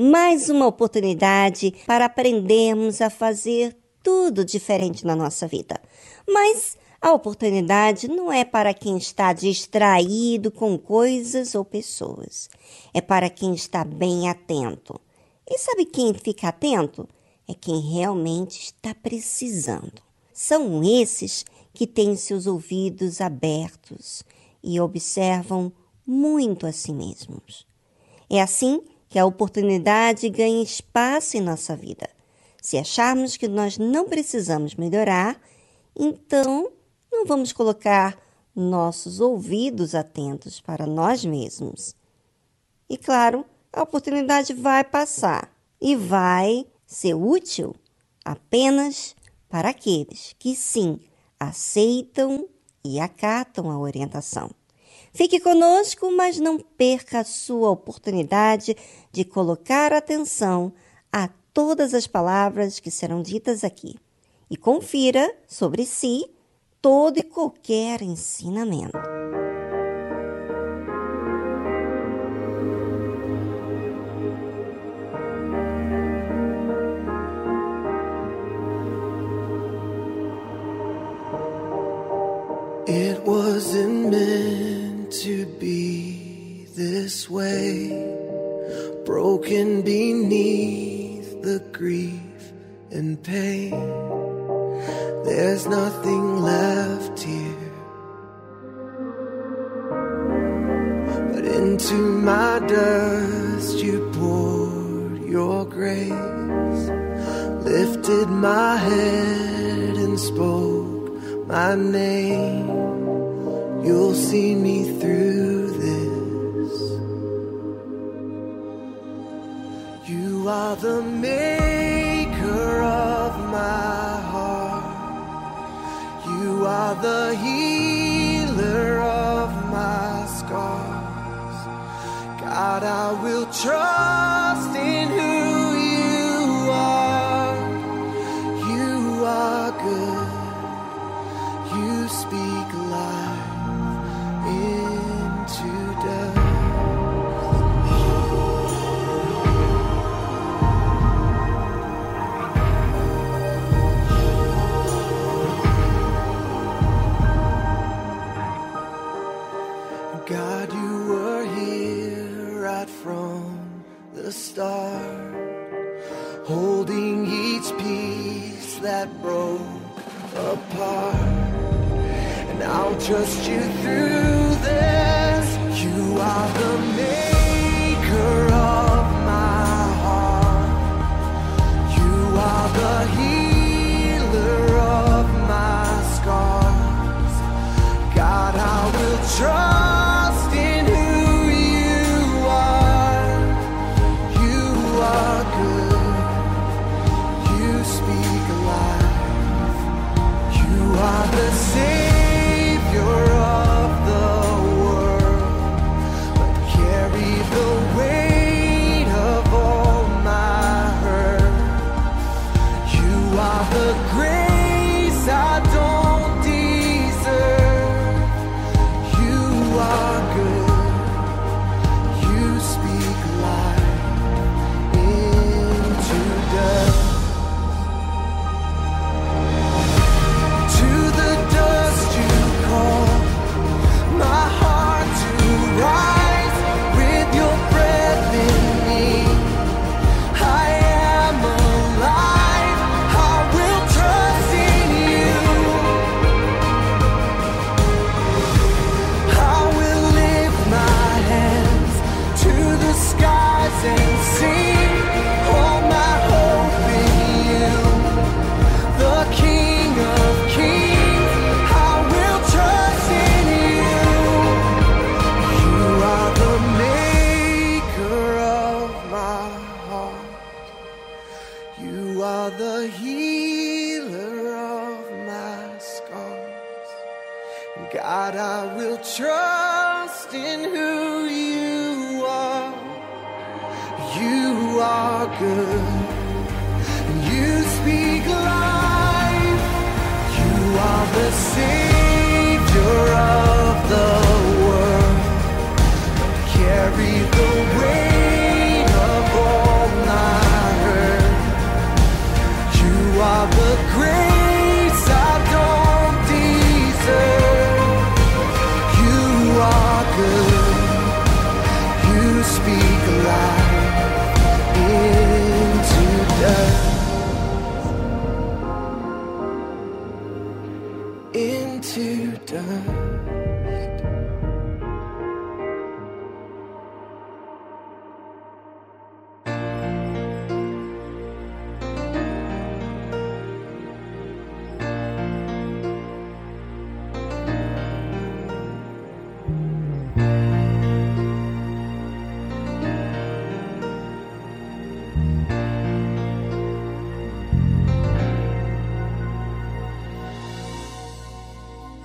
Mais uma oportunidade para aprendermos a fazer tudo diferente na nossa vida. Mas a oportunidade não é para quem está distraído com coisas ou pessoas. É para quem está bem atento. E sabe quem fica atento? É quem realmente está precisando. São esses que têm seus ouvidos abertos e observam muito a si mesmos. É assim que a oportunidade ganha espaço em nossa vida. Se acharmos que nós não precisamos melhorar, então não vamos colocar nossos ouvidos atentos para nós mesmos. E claro, a oportunidade vai passar e vai ser útil apenas para aqueles que sim aceitam e acatam a orientação. Fique conosco, mas não perca a sua oportunidade de colocar atenção a todas as palavras que serão ditas aqui e confira sobre si todo e qualquer ensinamento. It to be this way, broken beneath the grief and pain. There's nothing left here. But into my dust you poured your grace, lifted my head and spoke my name. You'll see me through this. You are the maker of my heart. You are the healer of my scars. God, I will trust in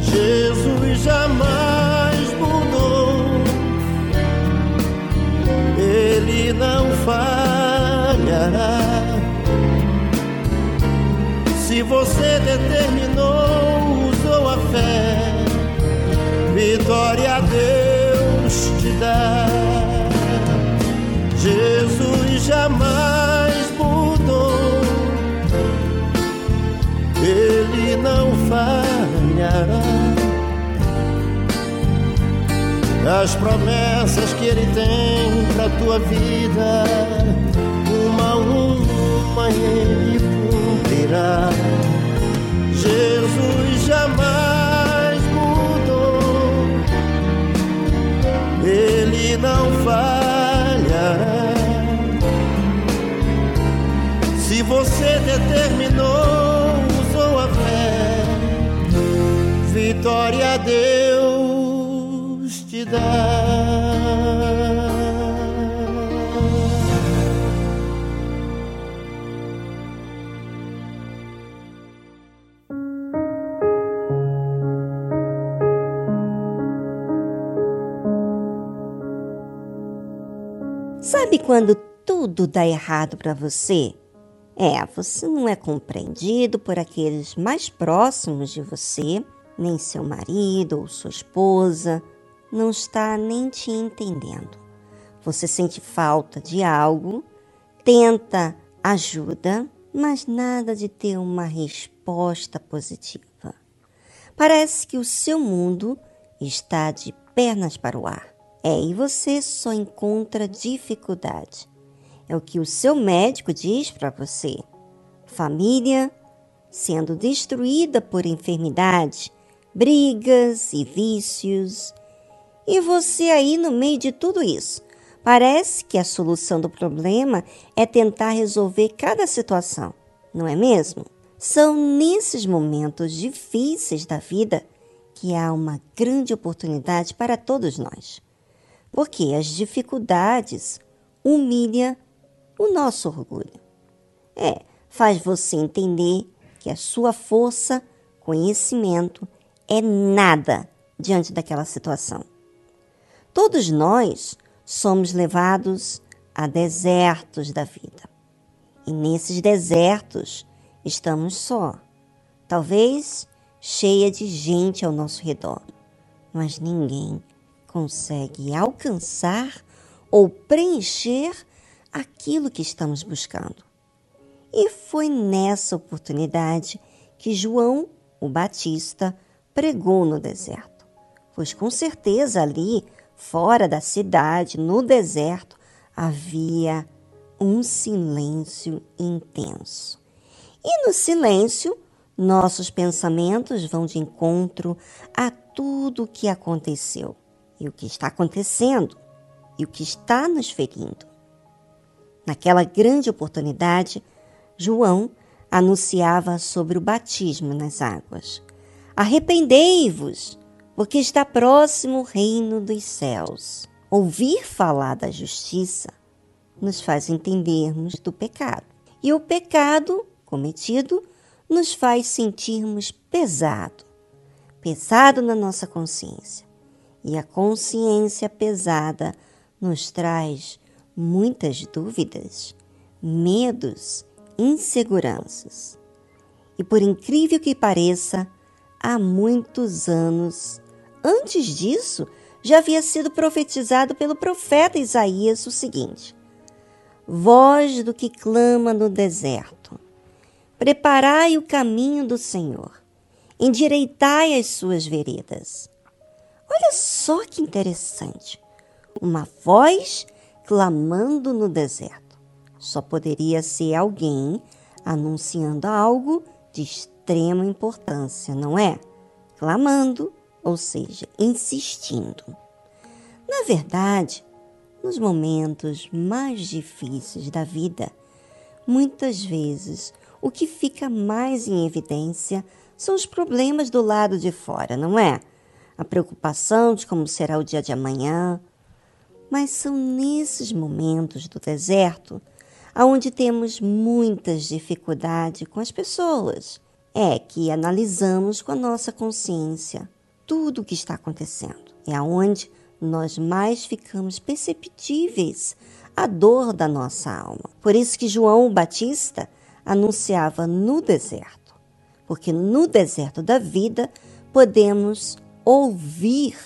Jesus jamais mudou, ele não falhará. Se você determinou, usou a fé, vitória a Deus te dá. Jesus jamais As promessas que ele tem pra tua vida, uma a uma ele cumprirá. Jesus jamais mudou, ele não falhará. Se você determinou vitória Deus te dá. Sabe quando tudo dá errado para você? É, você não é compreendido por aqueles mais próximos de você nem seu marido ou sua esposa não está nem te entendendo. Você sente falta de algo, tenta ajuda, mas nada de ter uma resposta positiva. Parece que o seu mundo está de pernas para o ar. É, e você só encontra dificuldade. É o que o seu médico diz para você. Família sendo destruída por enfermidade brigas e vícios. E você aí no meio de tudo isso. Parece que a solução do problema é tentar resolver cada situação, não é mesmo? São nesses momentos difíceis da vida que há uma grande oportunidade para todos nós. Porque as dificuldades humilham o nosso orgulho. É, faz você entender que a sua força, conhecimento é nada diante daquela situação. Todos nós somos levados a desertos da vida. E nesses desertos estamos só. Talvez cheia de gente ao nosso redor, mas ninguém consegue alcançar ou preencher aquilo que estamos buscando. E foi nessa oportunidade que João, o Batista, pregou no deserto. Pois com certeza ali, fora da cidade, no deserto, havia um silêncio intenso. E no silêncio, nossos pensamentos vão de encontro a tudo o que aconteceu e o que está acontecendo e o que está nos ferindo. Naquela grande oportunidade, João anunciava sobre o batismo nas águas. Arrependei-vos, porque está próximo o reino dos céus. Ouvir falar da justiça nos faz entendermos do pecado. E o pecado cometido nos faz sentirmos pesado, pesado na nossa consciência. E a consciência pesada nos traz muitas dúvidas, medos, inseguranças. E por incrível que pareça, há muitos anos, antes disso, já havia sido profetizado pelo profeta Isaías o seguinte: Voz do que clama no deserto, preparai o caminho do Senhor, endireitai as suas veredas. Olha só que interessante! Uma voz clamando no deserto. Só poderia ser alguém anunciando algo de extrema importância, não é? Clamando, ou seja, insistindo. Na verdade, nos momentos mais difíceis da vida, muitas vezes o que fica mais em evidência são os problemas do lado de fora, não é? A preocupação de como será o dia de amanhã, mas são nesses momentos do deserto onde temos muitas dificuldades com as pessoas. É que analisamos com a nossa consciência tudo o que está acontecendo. É aonde nós mais ficamos perceptíveis à dor da nossa alma. Por isso que João Batista anunciava no deserto, porque no deserto da vida podemos ouvir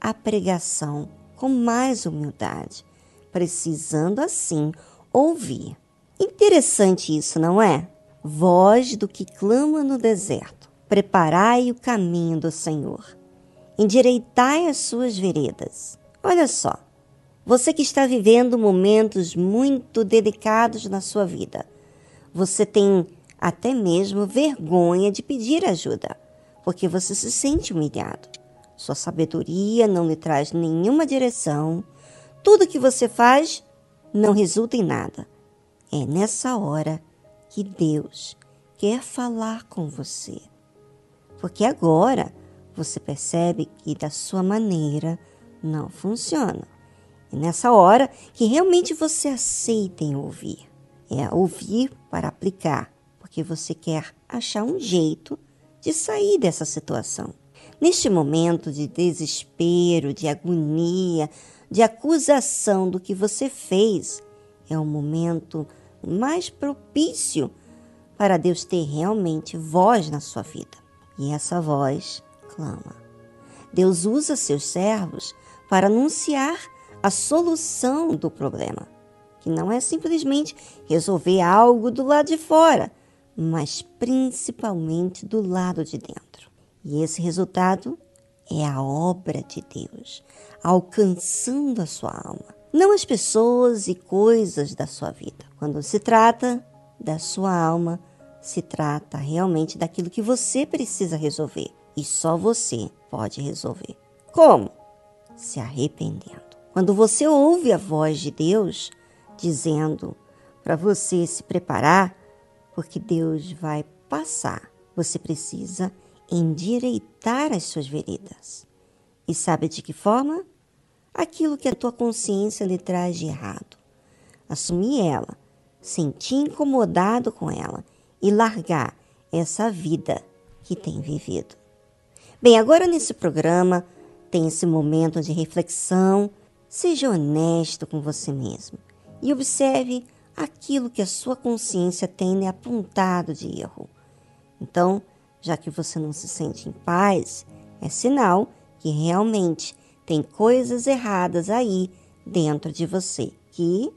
a pregação com mais humildade, precisando assim ouvir. Interessante isso, não é? Voz do que clama no deserto, preparai o caminho do Senhor, endireitai as suas veredas. Olha só, você que está vivendo momentos muito delicados na sua vida, você tem até mesmo vergonha de pedir ajuda, porque você se sente humilhado. Sua sabedoria não lhe traz nenhuma direção. Tudo que você faz não resulta em nada. É nessa hora que Deus quer falar com você. Porque agora você percebe que da sua maneira não funciona. É nessa hora que realmente você aceita em ouvir. É ouvir para aplicar, porque você quer achar um jeito de sair dessa situação. Neste momento de desespero, de agonia, de acusação do que você fez, é o momento mais propício para Deus ter realmente voz na sua vida. E essa voz clama. Deus usa seus servos para anunciar a solução do problema, que não é simplesmente resolver algo do lado de fora, mas principalmente do lado de dentro. E esse resultado é a obra de Deus, alcançando a sua alma, não as pessoas e coisas da sua vida. Quando se trata da sua alma, se trata realmente daquilo que você precisa resolver e só você pode resolver. Como? Se arrependendo. Quando você ouve a voz de Deus dizendo para você se preparar, porque Deus vai passar, você precisa endireitar as suas veredas. E sabe de que forma? Aquilo que a tua consciência lhe traz de errado. Assumir ela, sentir incomodado com ela e largar essa vida que tem vivido. Bem, agora nesse programa tem esse momento de reflexão. Seja honesto com você mesmo e observe aquilo que a sua consciência tem apontado de erro. Então, já que você não se sente em paz, é sinal que realmente tem coisas erradas aí dentro de você que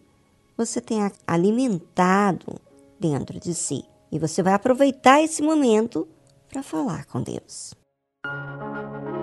você tem alimentado dentro de si. E você vai aproveitar esse momento para falar com Deus. Thank you.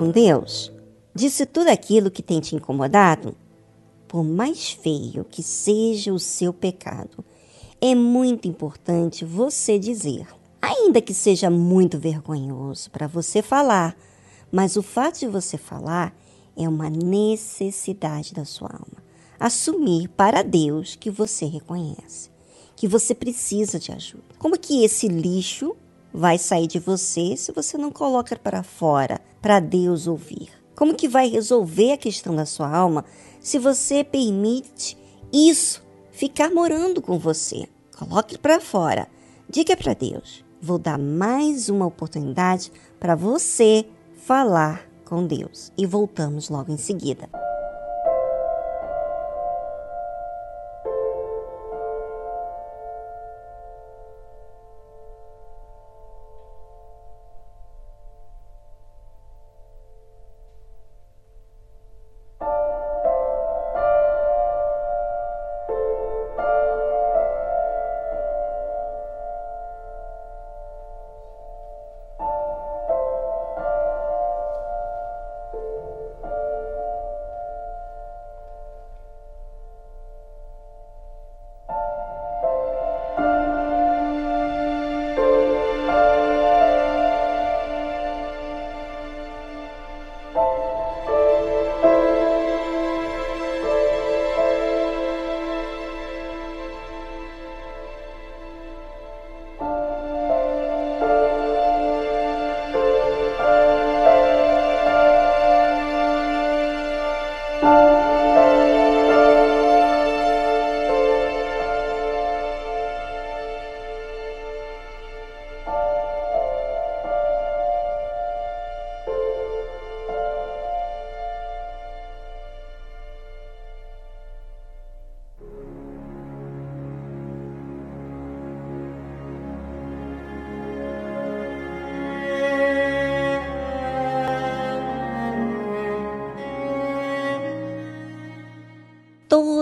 Com Deus? Disse tudo aquilo que tem te incomodado? Por mais feio que seja o seu pecado, é muito importante você dizer. Ainda que seja muito vergonhoso para você falar, mas o fato de você falar é uma necessidade da sua alma. Assumir para Deus que você reconhece, que você precisa de ajuda. Como que esse lixo vai sair de você se você não coloca para fora para Deus ouvir? Como que vai resolver a questão da sua alma se você permite isso ficar morando com você? Coloque para fora. Diga para Deus: vou dar mais uma oportunidade para você falar com Deus. E voltamos logo em seguida.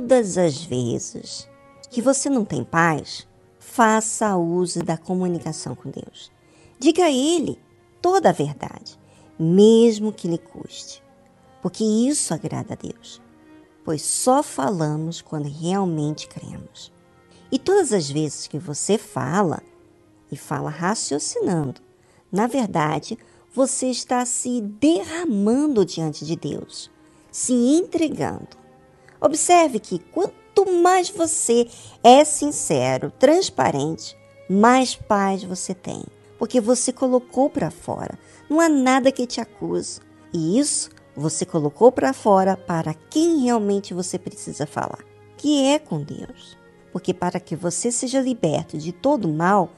Todas as vezes que você não tem paz, faça uso da comunicação com Deus. Diga a Ele toda a verdade, mesmo que lhe custe, porque isso agrada a Deus, pois só falamos quando realmente cremos. E todas as vezes que você fala, e fala raciocinando, na verdade, você está se derramando diante de Deus, se entregando. Observe que quanto mais você é sincero, transparente, mais paz você tem, porque você colocou para fora. Não há nada que te acuse. E isso você colocou para fora para quem realmente você precisa falar, que é com Deus. Porque para que você seja liberto de todo mal,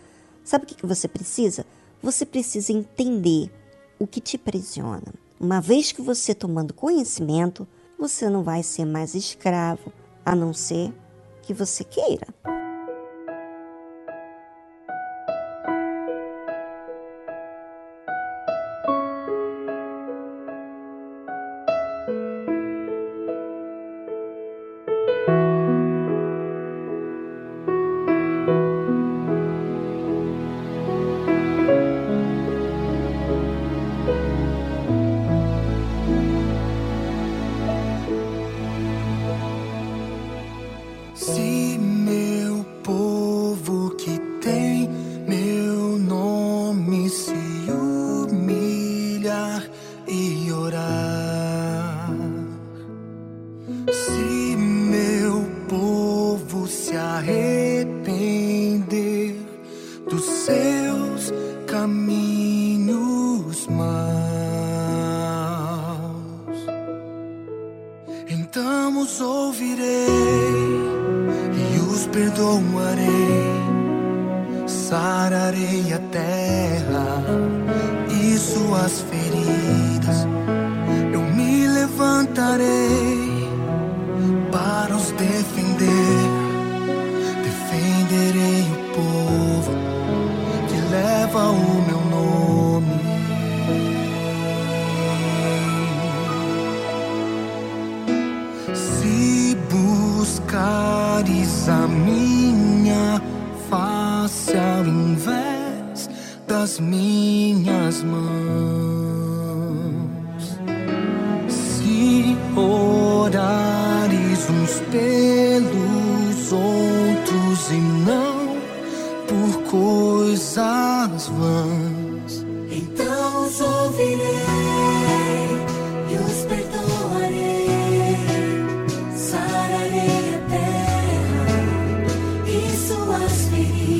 sabe o que você precisa? Você precisa entender o que te aprisiona. Uma vez que você tomando conhecimento, você não vai ser mais escravo, a não ser que você queira. me.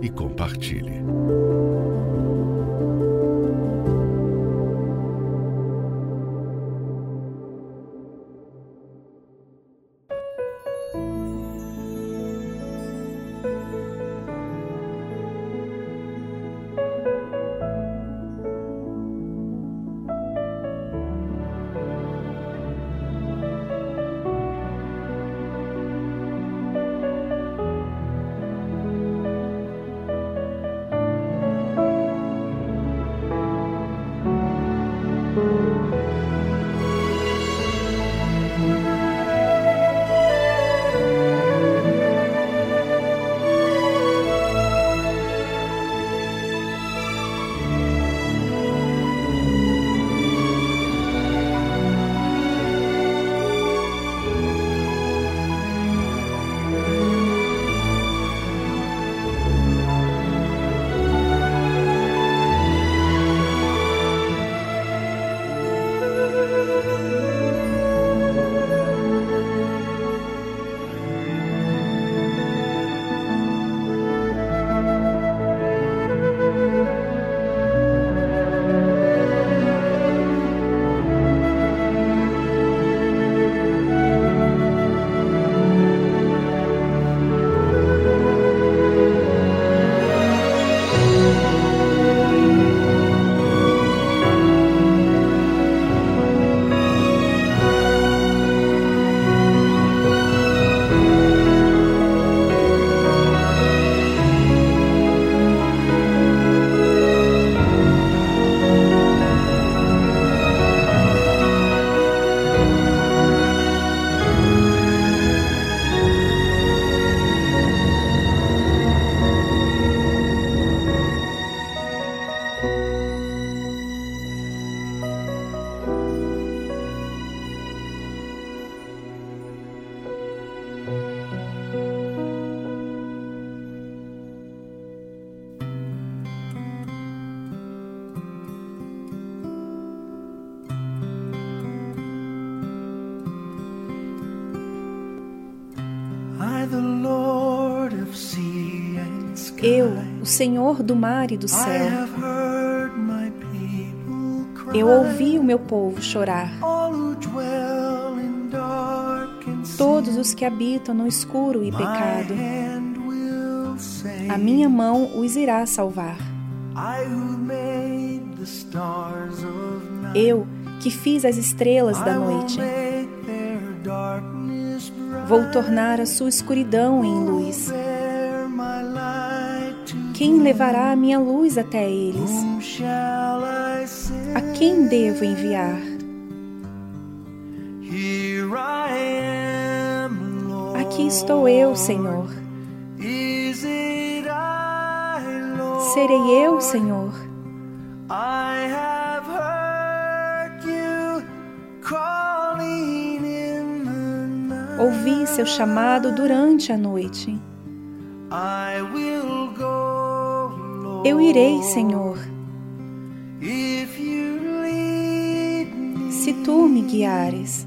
e compartilhe. Senhor do mar e do céu. Eu ouvi o meu povo chorar. Todos os que habitam no escuro e pecado. A minha mão os irá salvar. Eu, que fiz as estrelas da noite. Vou tornar a sua escuridão em luz. Quem levará a minha luz até eles? A quem devo enviar? Aqui estou eu, Senhor. Serei eu, Senhor. Ouvi seu chamado durante a noite. Eu irei, Senhor, se tu me guiares.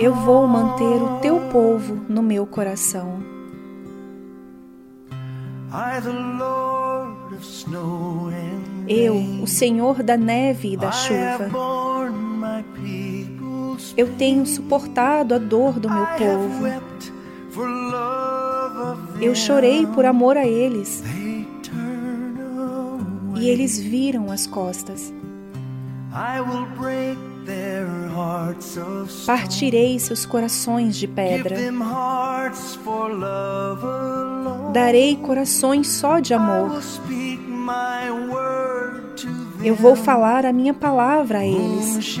Eu vou manter o teu povo no meu coração. Eu, o Senhor da neve e da chuva, eu tenho suportado a dor do meu povo. Eu chorei por amor a eles e eles viram as costas. Partirei seus corações de pedra. Darei corações só de amor. Eu vou falar a minha palavra a eles.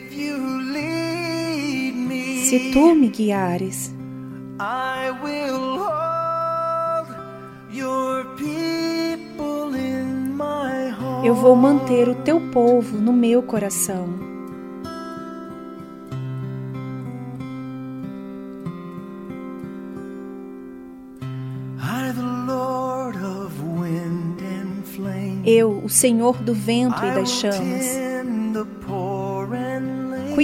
se tu me guiares. Eu vou manter o teu povo no meu coração. Eu, o Senhor do vento e das chamas,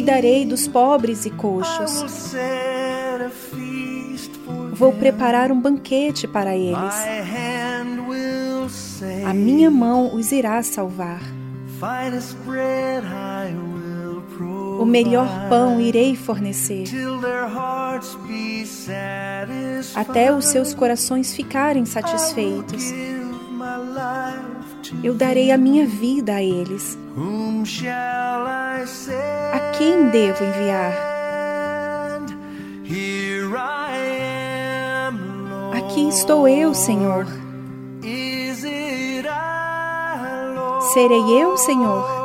cuidarei dos pobres e coxos. Vou preparar um banquete para eles. A minha mão os irá salvar. O melhor pão irei fornecer, até os seus corações ficarem satisfeitos. Eu darei a minha vida a eles. A quem devo enviar? Aqui estou eu, Senhor. Serei eu, Senhor.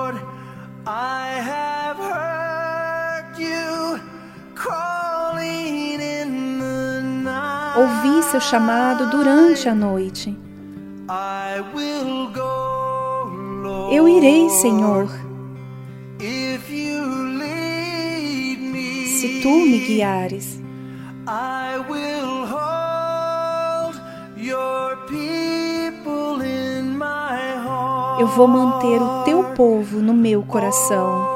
Ouvi seu chamado durante a noite. Eu irei, Senhor, se tu me guiares. Eu vou manter o teu povo no meu coração.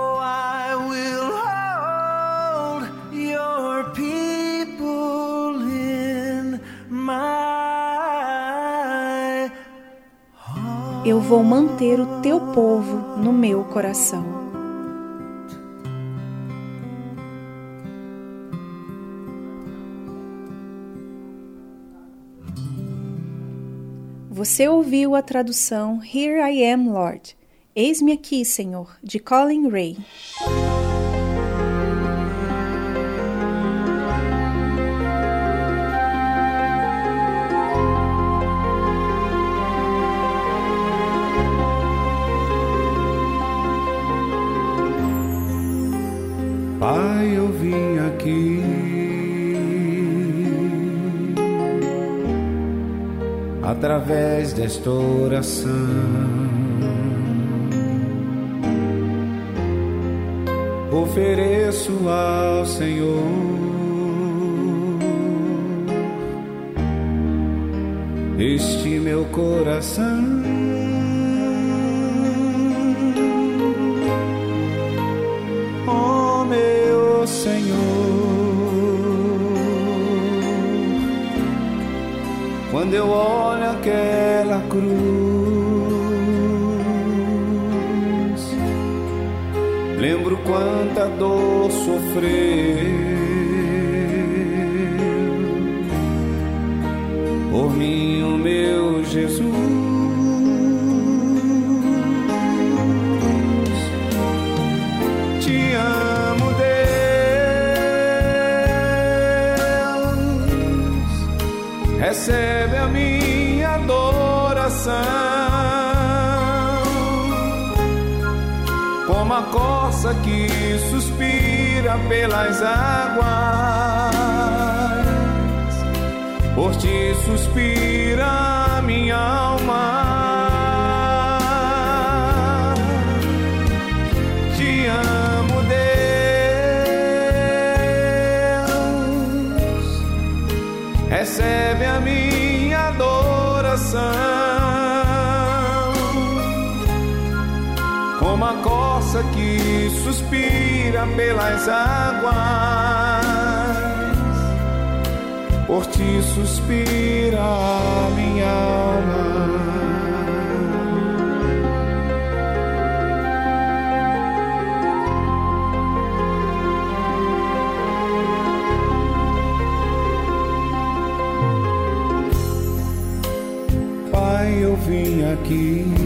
Eu vou manter o teu povo no meu coração. Você ouviu a tradução Here I Am, Lord. Eis-me aqui, Senhor, de Colin Ray. Pai, eu vim aqui através desta oração. Ofereço ao Senhor este meu coração. meu Senhor. Quando eu olho aquela cruz, lembro quanta dor sofreu. Como a corça que suspira pelas águas por ti suspira minha alma. Te amo, Deus. Recebe a minha coça que suspira pelas águas por ti suspira minha alma. Pai, eu vim aqui.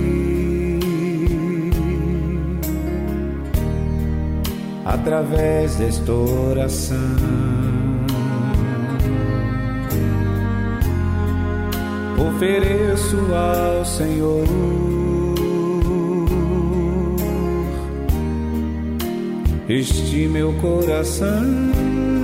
Através desta oração ofereço ao Senhor. Este meu coração.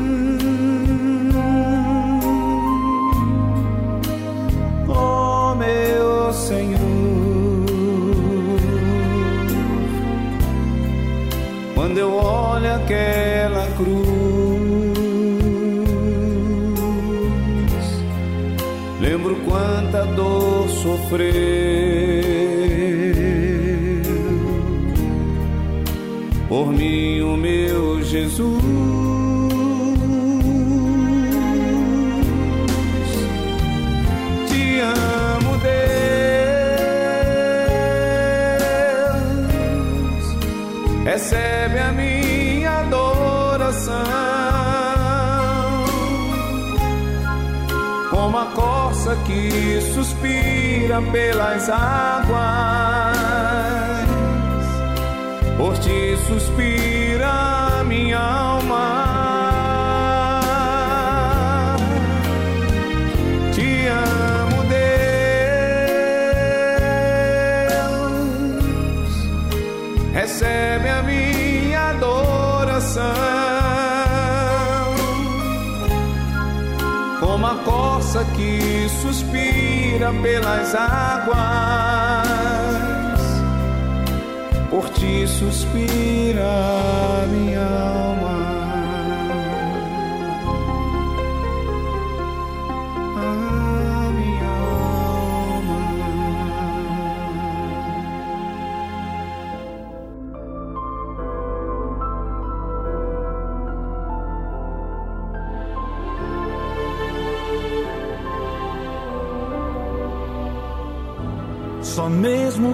Sofreu por mim, o meu Jesus. A corça que suspira pelas águas. Por ti suspira minha alma. Te amo, Deus. Recebe que suspira pelas águas, por ti suspira minha alma.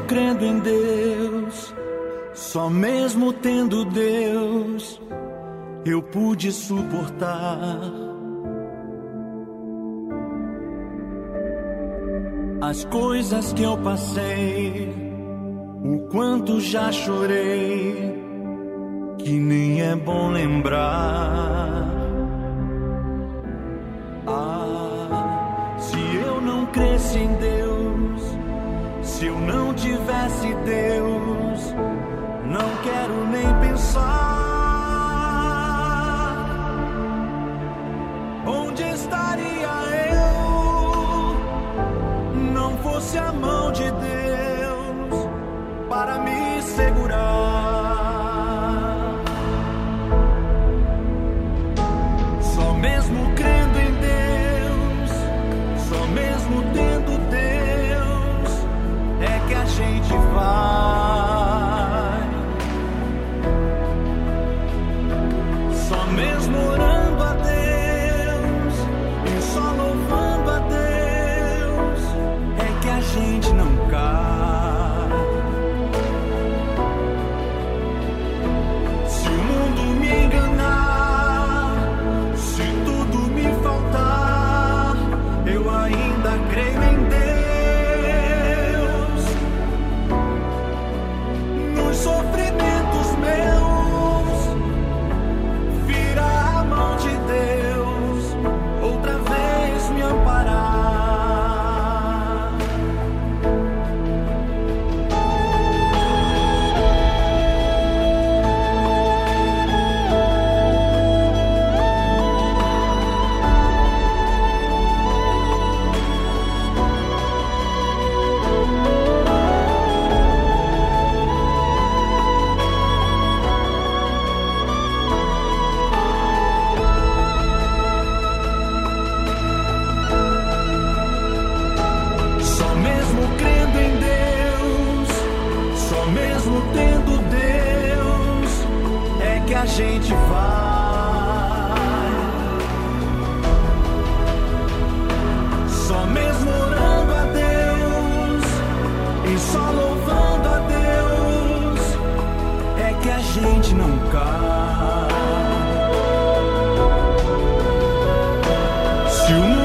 Crendo em Deus, só mesmo tendo Deus, eu pude suportar as coisas que eu passei, o quanto já chorei, que nem é bom lembrar. Ah, se eu não cresce em Deus se eu não tivesse Deus, não quero nem pensar. Onde estaria eu? Não fosse a mão de Deus para me segurar. Se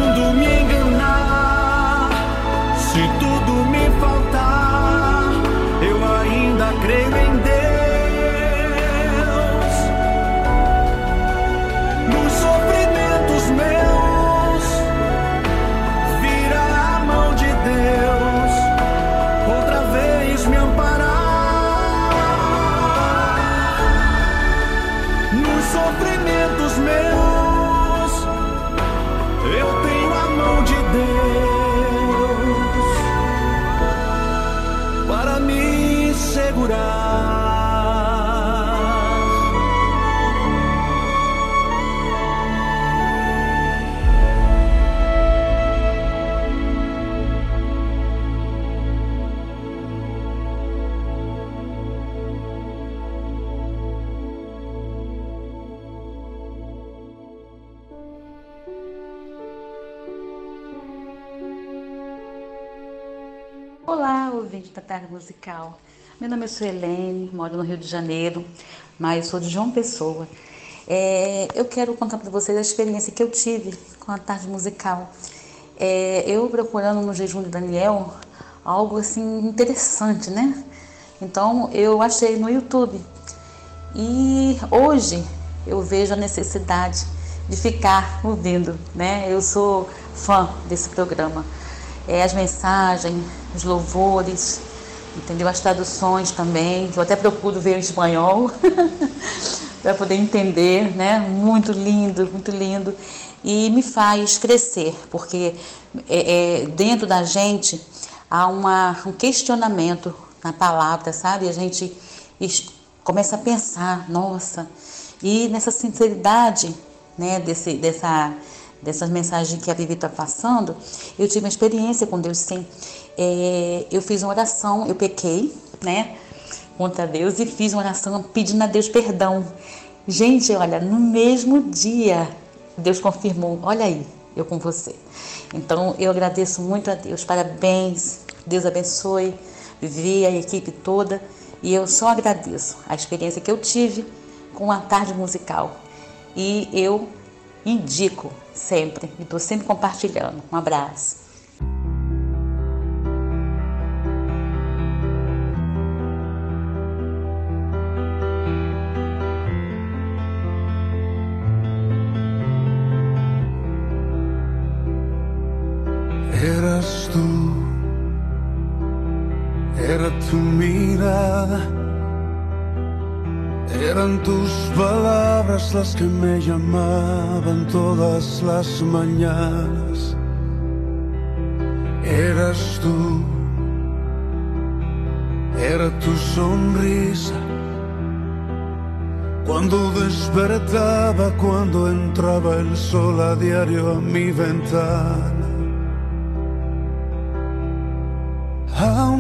Musical. Meu nome é Suelene, moro no Rio de Janeiro, mas sou de João Pessoa. É, eu quero contar para vocês a experiência que eu tive com a Tarde Musical. É, eu procurando no jejum de Daniel algo assim interessante, né? Então eu achei no YouTube. E hoje eu vejo a necessidade de ficar ouvindo, né? Eu sou fã desse programa. É, as mensagens, os louvores, entendeu? As traduções também. Eu até procuro ver em espanhol para poder entender, né? Muito lindo, muito lindo. E me faz crescer, porque é, é, dentro da gente há uma, um questionamento na palavra, sabe? A gente começa a pensar, nossa, e nessa sinceridade, né, desse, dessa, dessas mensagens que a Vivi está passando, eu tive uma experiência com Deus, sim. É, eu fiz uma oração, eu pequei, né, contra Deus e fiz uma oração pedindo a Deus perdão. Gente, olha, no mesmo dia, Deus confirmou, olha aí, eu com você. Então, eu agradeço muito a Deus, parabéns, Deus abençoe, Vivi, a equipe toda, e eu só agradeço a experiência que eu tive com a tarde musical. E eu indico sempre, e estou sempre compartilhando. Um abraço. Eras tú, era tu mirada, eran tus palabras las que me llamaban todas las mañanas. Eras tú, era tu sonrisa. Cuando despertaba, cuando entraba el sol a diario a mi ventana.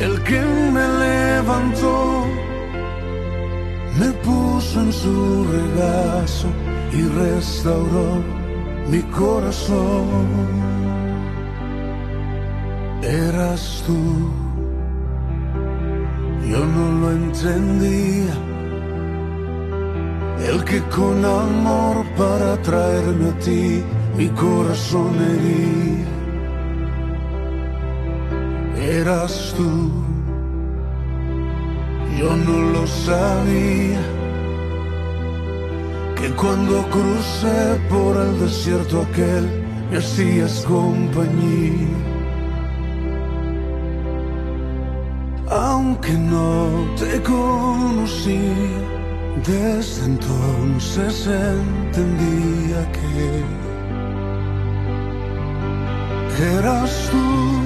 el que me levantó, me puso en su regazo y restauró mi corazón. Eras tú, yo no lo entendía, el que con amor para traerme a ti mi corazón hería eras tú. Yo no lo sabía, que cuando crucé por el desierto aquel me hacías compañía. aunque no te conocía, desde entonces entendía que eras tú,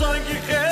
Com seu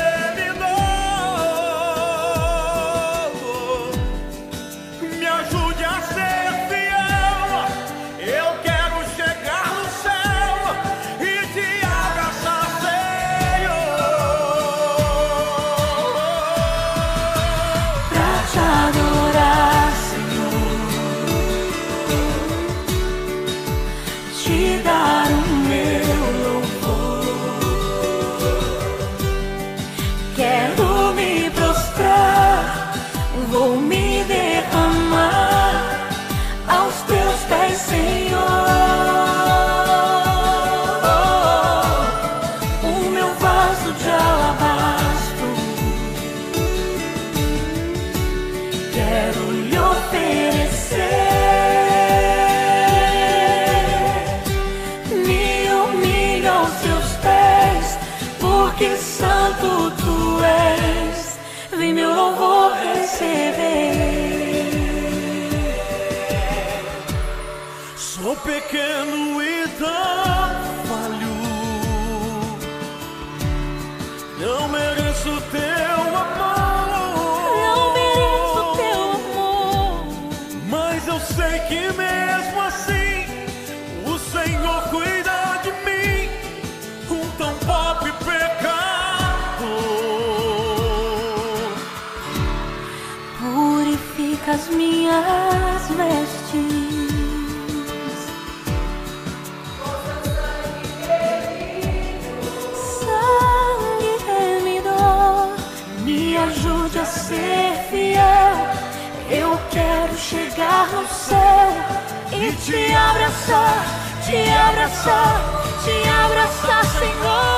abraçar, te abraçar, te abraçar, Senhor.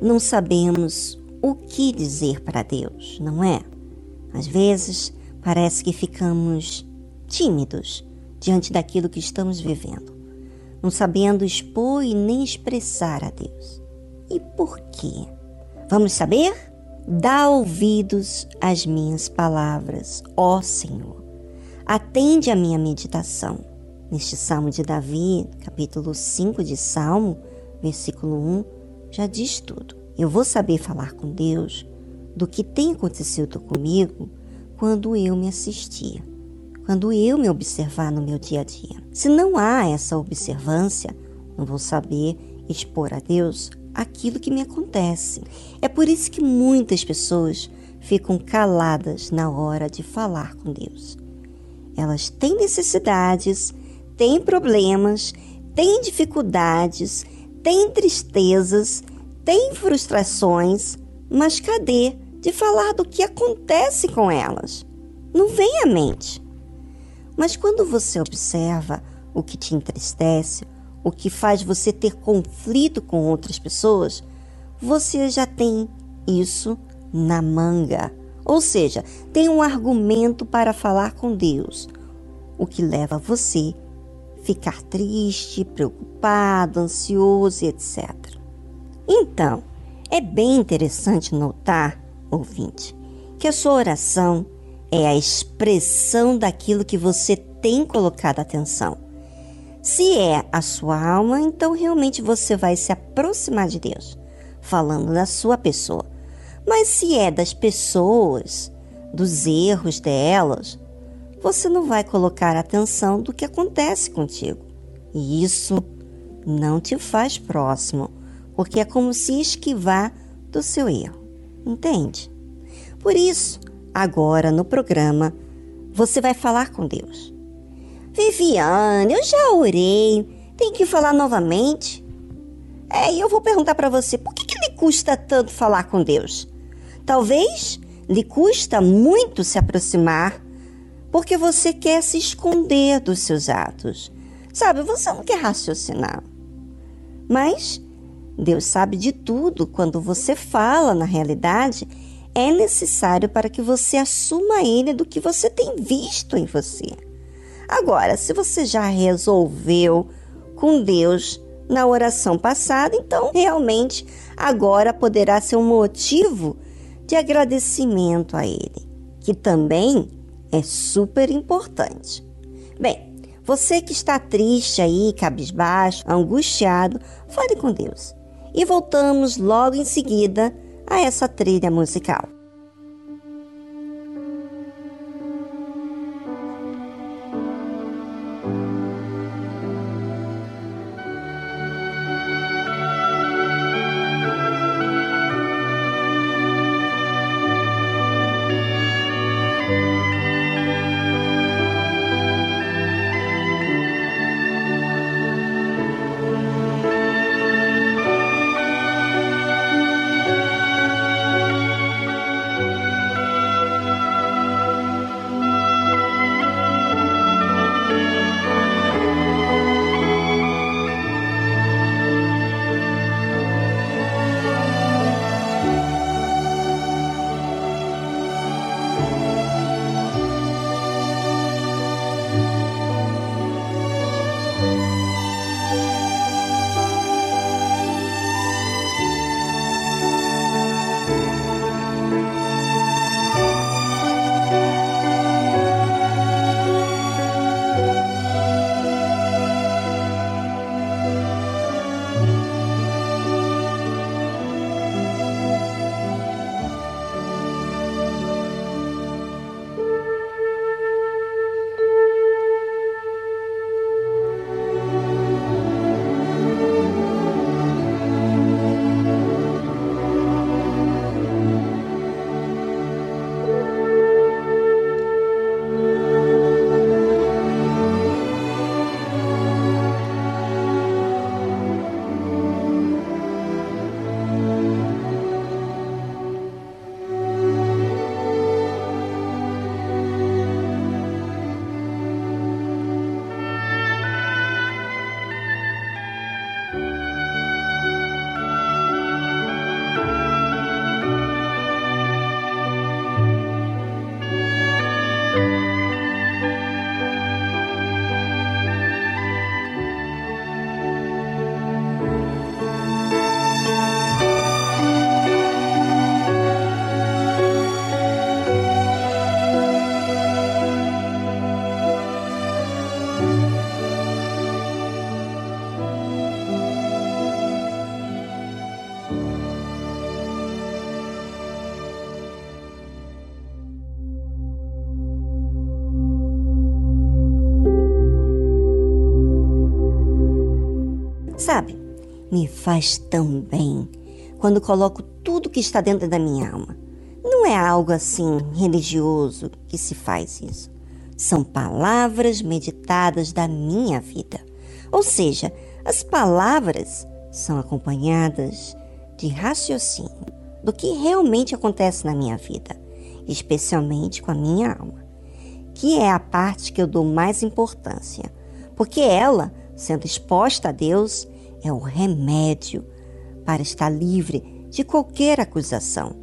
não sabemos o que dizer para Deus, não é? Às vezes, parece que ficamos tímidos diante daquilo que estamos vivendo, não sabendo expor e nem expressar a Deus. E por quê? Vamos saber? Dá ouvidos às minhas palavras, ó Senhor. Atende a minha meditação. Neste Salmo de Davi, capítulo 5 de Salmo, versículo 1, já diz tudo. Eu vou saber falar com Deus do que tem acontecido comigo quando eu me assistir, quando eu me observar no meu dia a dia. Se não há essa observância, não vou saber expor a Deus aquilo que me acontece. É por isso que muitas pessoas ficam caladas na hora de falar com Deus. Elas têm necessidades, têm problemas, têm dificuldades, têm tristezas, têm frustrações, mas cadê de falar do que acontece com elas? Não vem à mente. Mas quando você observa o que te entristece, o que faz você ter conflito com outras pessoas, você já tem isso na manga. Ou seja, tem um argumento para falar com Deus. o que leva você a ficar triste, preocupado, ansioso, etc. Então, é bem interessante notar, ouvinte, que a sua oração é a expressão daquilo que você tem colocado atenção. Se é a sua alma, então realmente você vai se aproximar de Deus, falando da sua pessoa. Mas se é das pessoas, dos erros delas, você não vai colocar atenção do que acontece contigo. E isso não te faz próximo porque é como se esquivar do seu erro. Entende? Por isso, agora no programa, você vai falar com Deus. Viviane, eu já orei. Tem que falar novamente? É, e eu vou perguntar para você, por que, que lhe custa tanto falar com Deus? Talvez lhe custa muito se aproximar porque você quer se esconder dos seus atos. Sabe, você não quer raciocinar. Mas Deus sabe de tudo. Quando você fala, na realidade, é necessário para que você assuma Ele do que você tem visto em você. Agora, se você já resolveu com Deus na oração passada, então realmente agora poderá ser um motivo de agradecimento a Ele, que também é super importante. Bem, você que está triste aí, cabisbaixo, angustiado, fale com Deus e voltamos logo em seguida a essa trilha musical. Sabe, me faz tão bem quando coloco tudo que está dentro da minha alma. Não é algo assim religioso que se faz isso. São palavras meditadas da minha vida. Ou seja, as palavras são acompanhadas de raciocínio do que realmente acontece na minha vida, especialmente com a minha alma, que é a parte que eu dou mais importância, porque ela, sendo exposta a Deus, é o remédio para estar livre de qualquer acusação.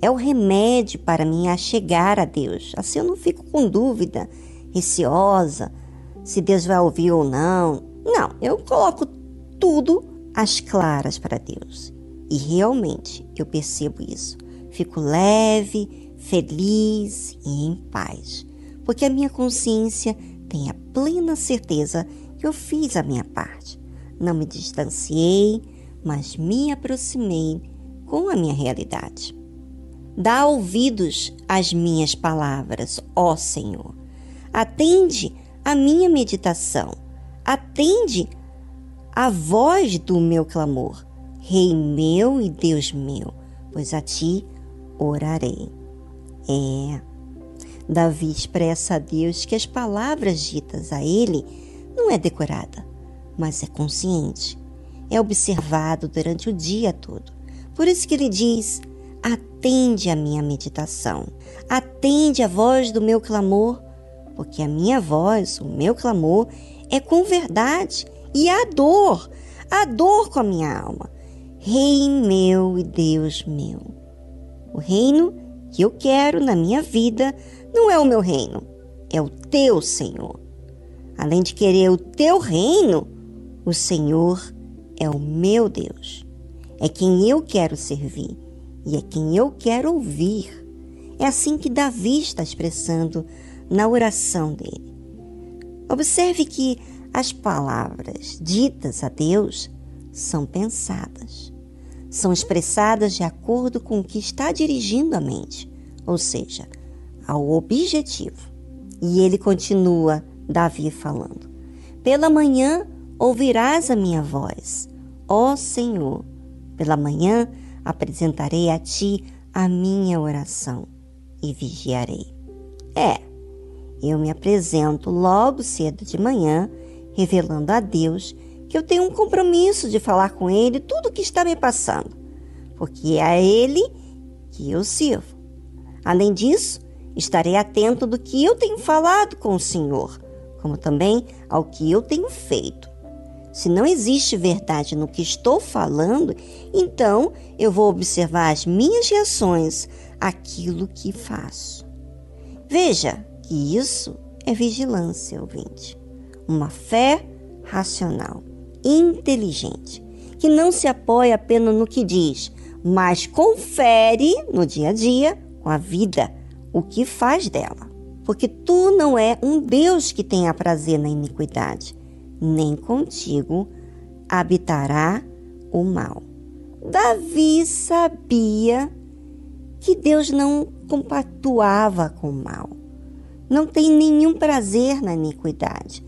É o remédio para me achegar a Deus. Assim eu não fico com dúvida, receosa, se Deus vai ouvir ou não. Não, eu coloco tudo às claras para Deus. E realmente eu percebo isso. Fico leve, feliz e em paz, porque a minha consciência tem a plena certeza que eu fiz a minha parte. Não me distanciei, mas me aproximei com a minha realidade. Dá ouvidos às minhas palavras, ó Senhor. Atende a minha meditação. Atende a voz do meu clamor. Rei meu e Deus meu, pois a ti orarei. É. Davi expressa a Deus que as palavras ditas a ele não é decorada, mas é consciente. É observado durante o dia todo. Por isso que ele diz: atende a minha meditação, atende a voz do meu clamor, porque a minha voz, o meu clamor, é com verdade e a dor, a dor com a minha alma. Rei meu e Deus meu. O reino que eu quero na minha vida não é o meu reino, é o teu, Senhor. Além de querer o teu reino, o Senhor é o meu Deus. É quem eu quero servir e é quem eu quero ouvir. É assim que Davi está expressando na oração dele. Observe que as palavras ditas a Deus são pensadas, são expressadas de acordo com o que está dirigindo a mente, ou seja, ao objetivo. E ele continua, Davi falando: Pela manhã ouvirás a minha voz, ó Senhor, pela manhã apresentarei a ti a minha oração e vigiarei. É, eu me apresento logo cedo de manhã, revelando a Deus que eu tenho um compromisso de falar com Ele tudo o que está me passando, porque é a Ele que eu sirvo. Além disso, estarei atento do que eu tenho falado com o Senhor, como também ao que eu tenho feito. Se não existe verdade no que estou falando, então eu vou observar as minhas reações àquilo que faço. Veja que isso é vigilância, ouvinte. Uma fé racional, inteligente, que não se apoia apenas no que diz, mas confere no dia a dia, com a vida, o que faz dela. Porque tu não é um Deus que tenha prazer na iniquidade, nem contigo habitará o mal. Davi sabia que Deus não compactuava com o mal. Não tem nenhum prazer na iniquidade.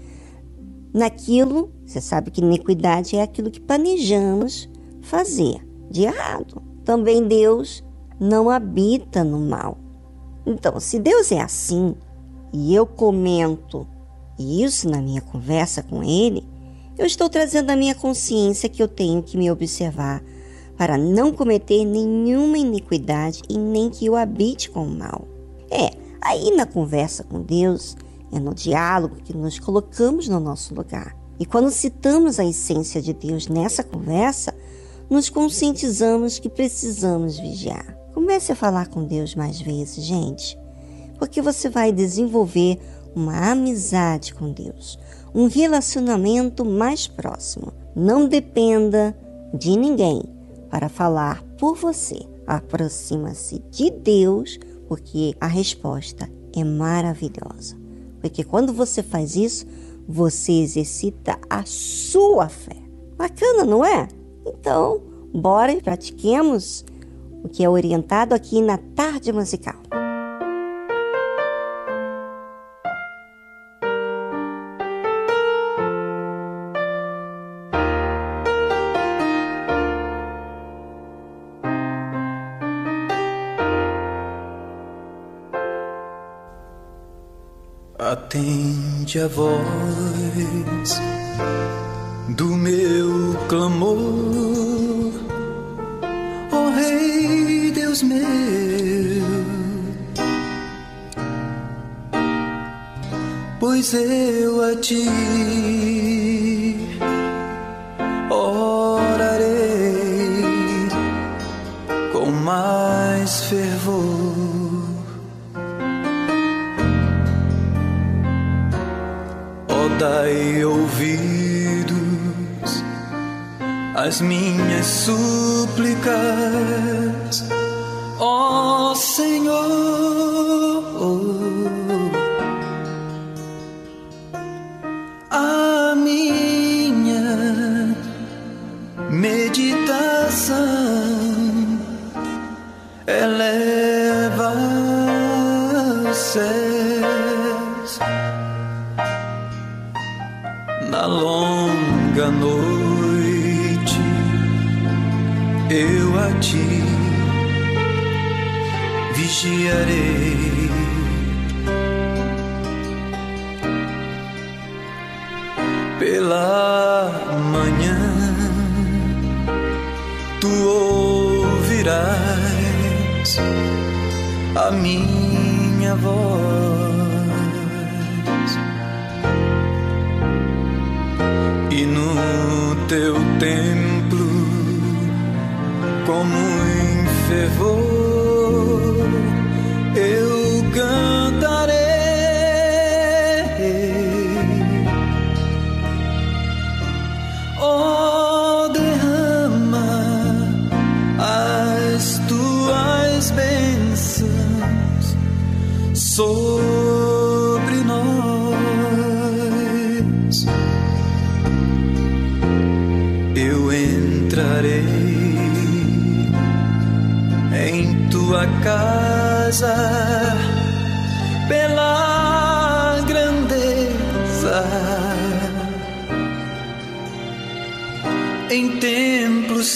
Naquilo, você sabe que iniquidade é aquilo que planejamos fazer de errado. Também Deus não habita no mal. Então, se Deus é assim, e eu comento isso na minha conversa com Ele, eu estou trazendo à minha consciência que eu tenho que me observar para não cometer nenhuma iniquidade e nem que eu habite com o mal. É, aí na conversa com Deus, é no diálogo que nos colocamos no nosso lugar. E quando citamos a essência de Deus nessa conversa, nos conscientizamos que precisamos vigiar. Comece a falar com Deus mais vezes, gente, porque você vai desenvolver uma amizade com Deus, um relacionamento mais próximo. Não dependa de ninguém para falar por você. Aproxima-se de Deus, porque a resposta é maravilhosa. Porque quando você faz isso, você exercita a sua fé. Bacana, não é? Então, bora e pratiquemos o que é orientado aqui na tarde musical. Atende a voz do meu clamor, oh, Rei Deus meu. Pois eu a ti orarei com mais fervor. Dai ouvidos às minhas súplicas, ó Senhor. A minha meditação eleva os céus longa noite eu a ti vigiarei. Pela manhã tu ouvirás a minha voz teu templo como em fervor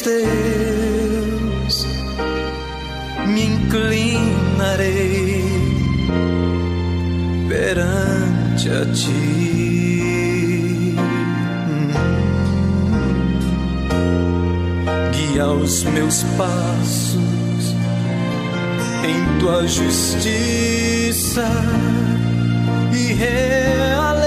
teus me inclinarei perante a ti. Guia os meus passos em tua justiça e realeza.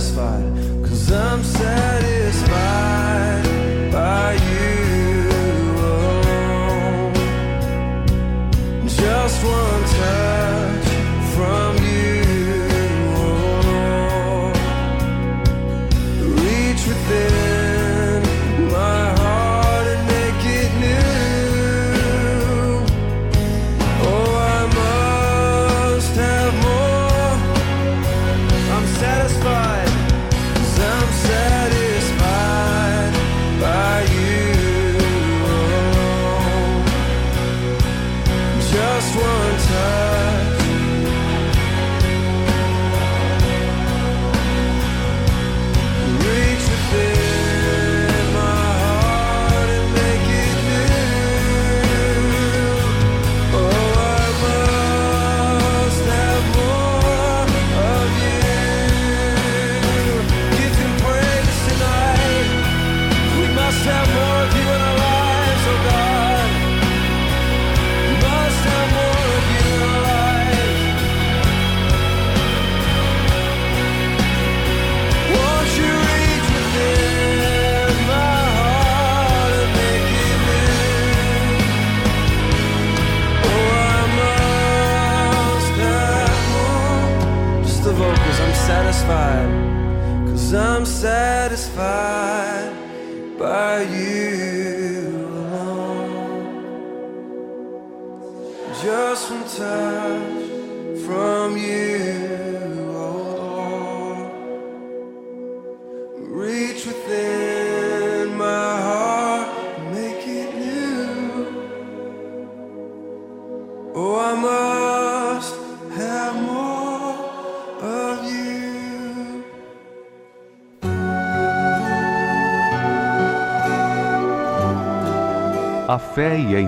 Satisfied, cause I'm satisfied by you alone. Just one touch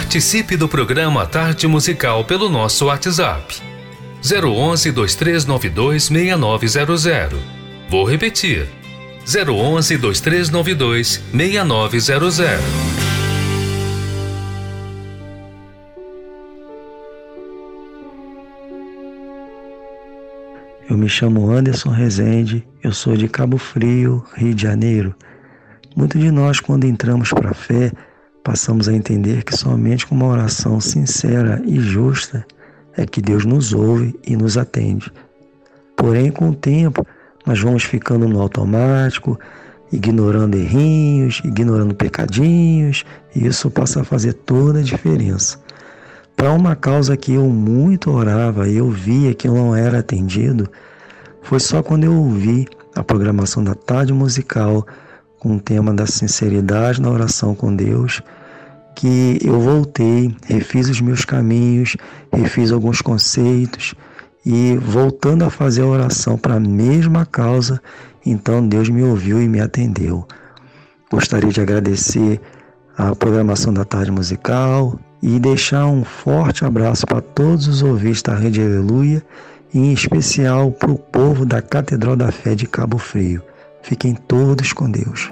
Participe do programa Tarde Musical pelo nosso WhatsApp. 011 2392 6900. Vou repetir. 011 2392 6900. Eu me chamo Anderson Rezende, eu sou de Cabo Frio, Rio de Janeiro. Muitos de nós, quando entramos para a fé, passamos a entender que somente com uma oração sincera e justa é que Deus nos ouve e nos atende. Porém, com o tempo, nós vamos ficando no automático, ignorando errinhos, ignorando pecadinhos, e isso passa a fazer toda a diferença. Para uma causa que eu muito orava e eu via que eu não era atendido, foi só quando eu ouvi a programação da tarde musical com o tema da sinceridade na oração com Deus que eu voltei, refiz os meus caminhos, refiz alguns conceitos e voltando a fazer a oração para a mesma causa, então Deus me ouviu e me atendeu. Gostaria de agradecer a programação da tarde musical e deixar um forte abraço para todos os ouvintes da Rede Aleluia e em especial para o povo da Catedral da Fé de Cabo Frio. Fiquem todos com Deus.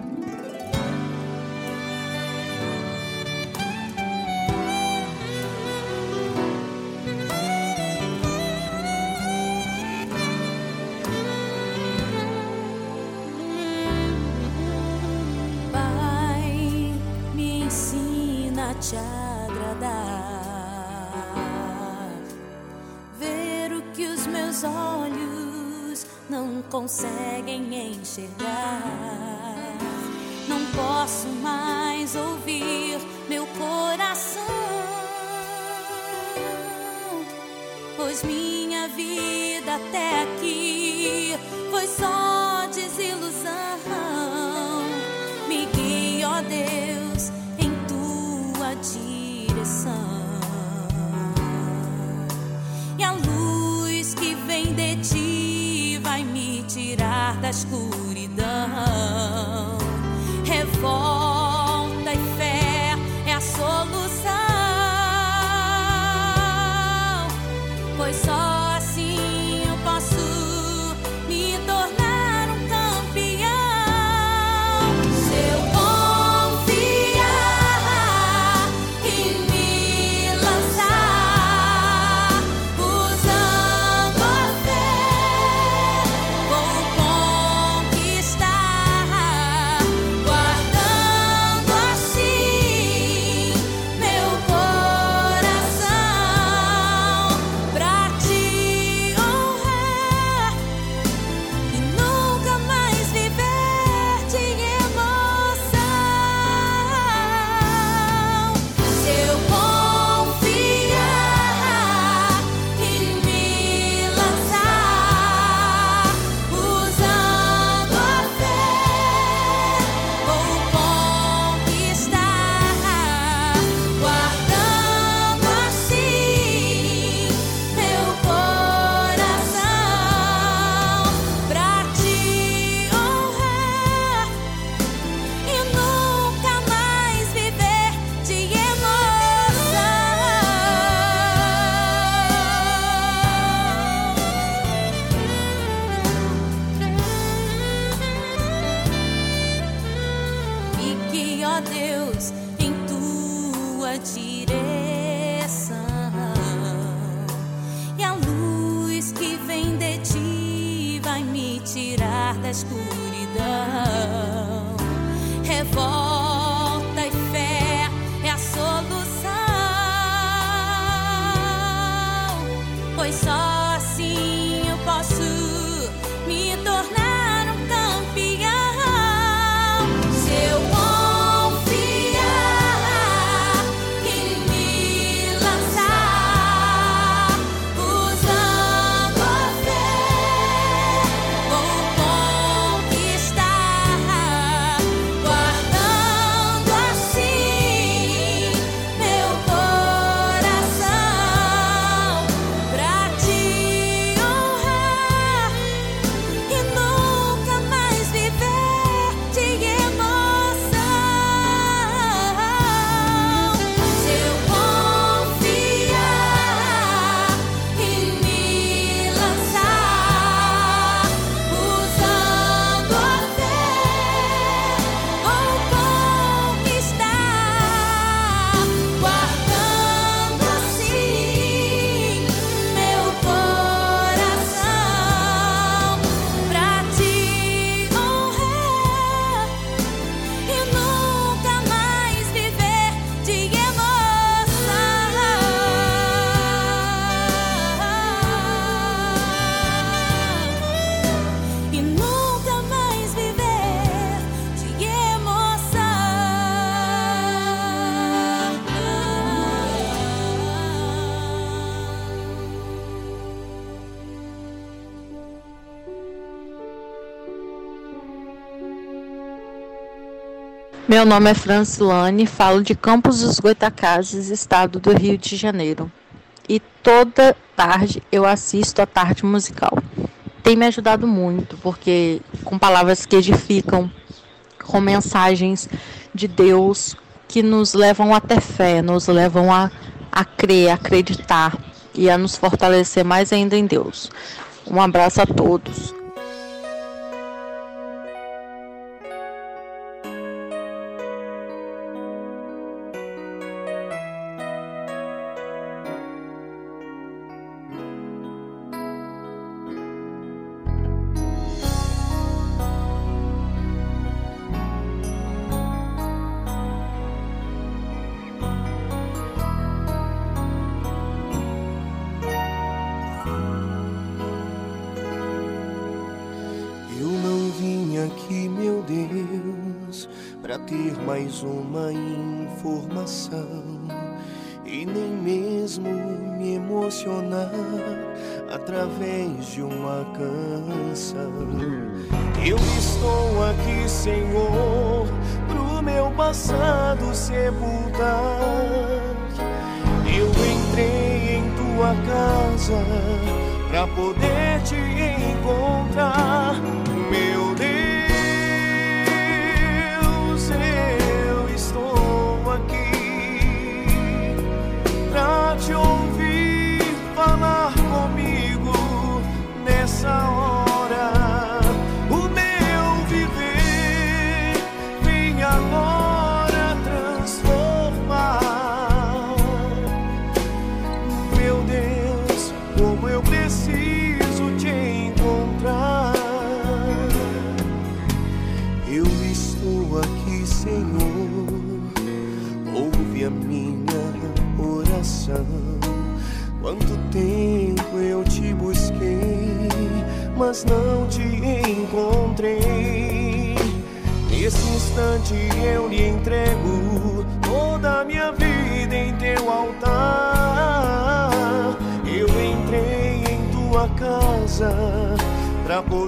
Deus, em tua direção e a luz que vem de ti vai me tirar da escuridão. Revolta nome é Francilane, falo de Campos dos Goitacazes, estado do Rio de Janeiro. E toda tarde eu assisto a tarde musical. Tem me ajudado muito, porque com palavras que edificam, com mensagens de Deus que nos levam até fé, nos levam a, a crer, a acreditar e a nos fortalecer mais ainda em Deus. Um abraço a todos. Emocionar através de uma canção. Eu estou aqui, Senhor, pro meu passado sepultar. Eu entrei em tua casa pra poder te encontrar, mas não te encontrei. Nesse instante eu lhe entrego toda a minha vida em teu altar. Eu entrei em tua casa pra poder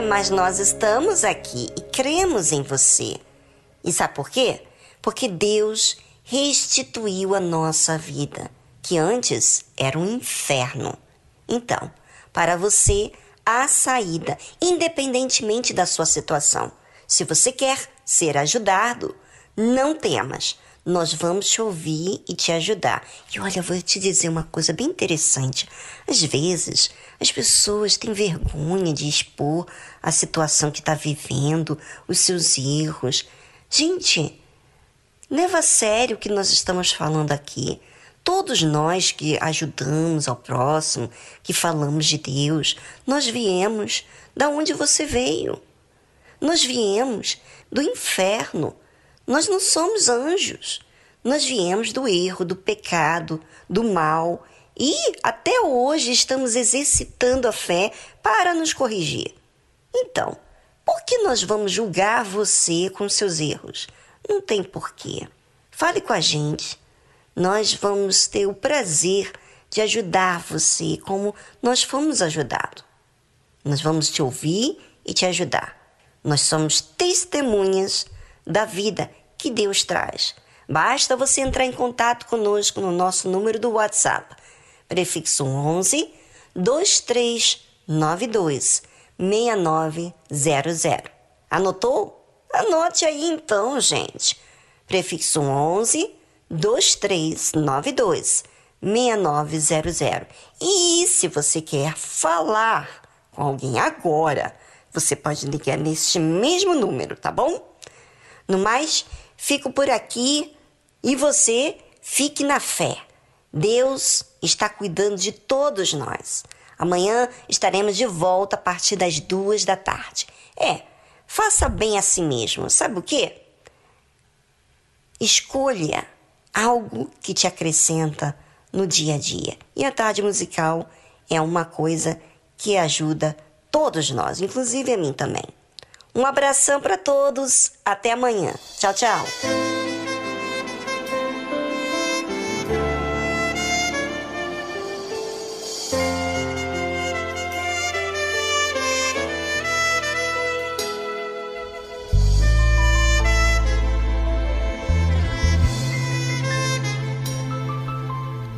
Mas nós estamos aqui e cremos em você. E sabe por quê? Porque Deus restituiu a nossa vida, que antes era um inferno. Então, para você, há saída, independentemente da sua situação. Se você quer ser ajudado, não temas. Nós vamos te ouvir e te ajudar. E olha, eu vou te dizer uma coisa bem interessante. Às vezes, as pessoas têm vergonha de expor a situação que está vivendo, os seus erros. Gente, leva a sério o que nós estamos falando aqui. Todos nós que ajudamos ao próximo, que falamos de Deus, nós viemos da onde você veio. Nós viemos do inferno. Nós não somos anjos. Nós viemos do erro, do pecado, do mal e até hoje estamos exercitando a fé para nos corrigir. Então, por que nós vamos julgar você com seus erros? Não tem porquê. Fale com a gente. Nós vamos ter o prazer de ajudar você como nós fomos ajudados. Nós vamos te ouvir e te ajudar. Nós somos testemunhas da vida que Deus traz. Basta você entrar em contato conosco no nosso número do WhatsApp prefixo 11 2392 6900. Anotou? Anote aí então, gente. Prefixo 11 2392 6900. E se você quer falar com alguém agora, você pode ligar neste mesmo número, tá bom? No mais, fico por aqui e você fique na fé. Deus está cuidando de todos nós. Amanhã estaremos de volta a partir das duas da tarde. É, faça bem a si mesmo. Sabe o que? Escolha algo que te acrescenta no dia a dia. E a tarde musical é uma coisa que ajuda todos nós, inclusive a mim também. Um abração para todos, até amanhã. Tchau, tchau.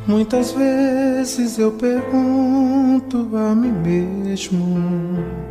Muitas vezes eu pergunto a mim mesmo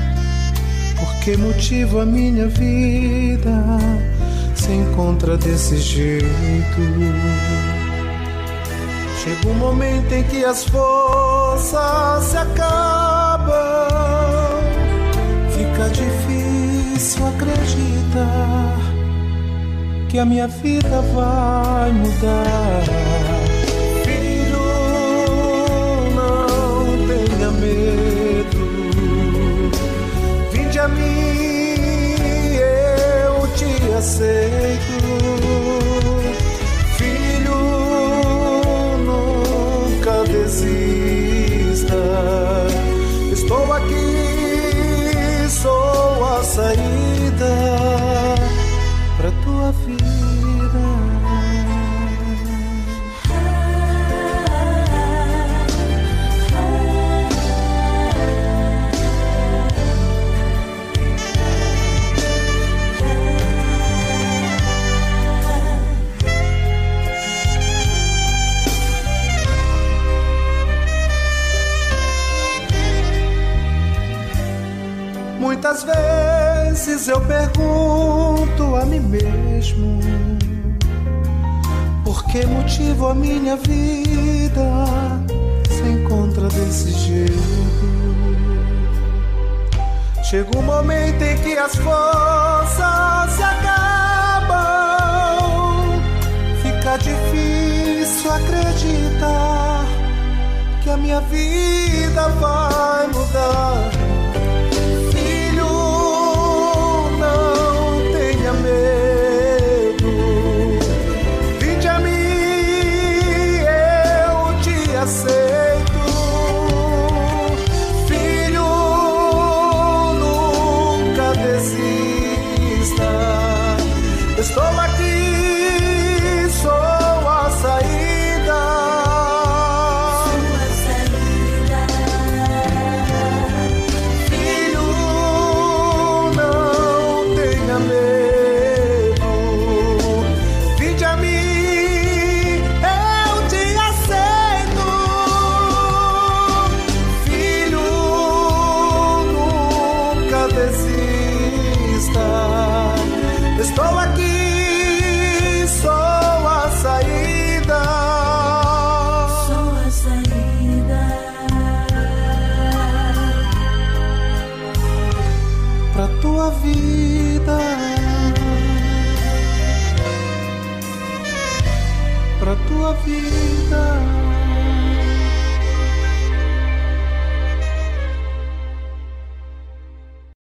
que motivo a minha vida se encontra desse jeito. Chega um momento em que as forças se acabam, fica difícil acreditar que a minha vida vai mudar. Filho, não tenha medo, aceito. Muitas vezes eu pergunto a mim mesmo por que motivo a minha vida se encontra desse jeito. Chega um momento em que as forças acabam, fica difícil acreditar que a minha vida vai mudar.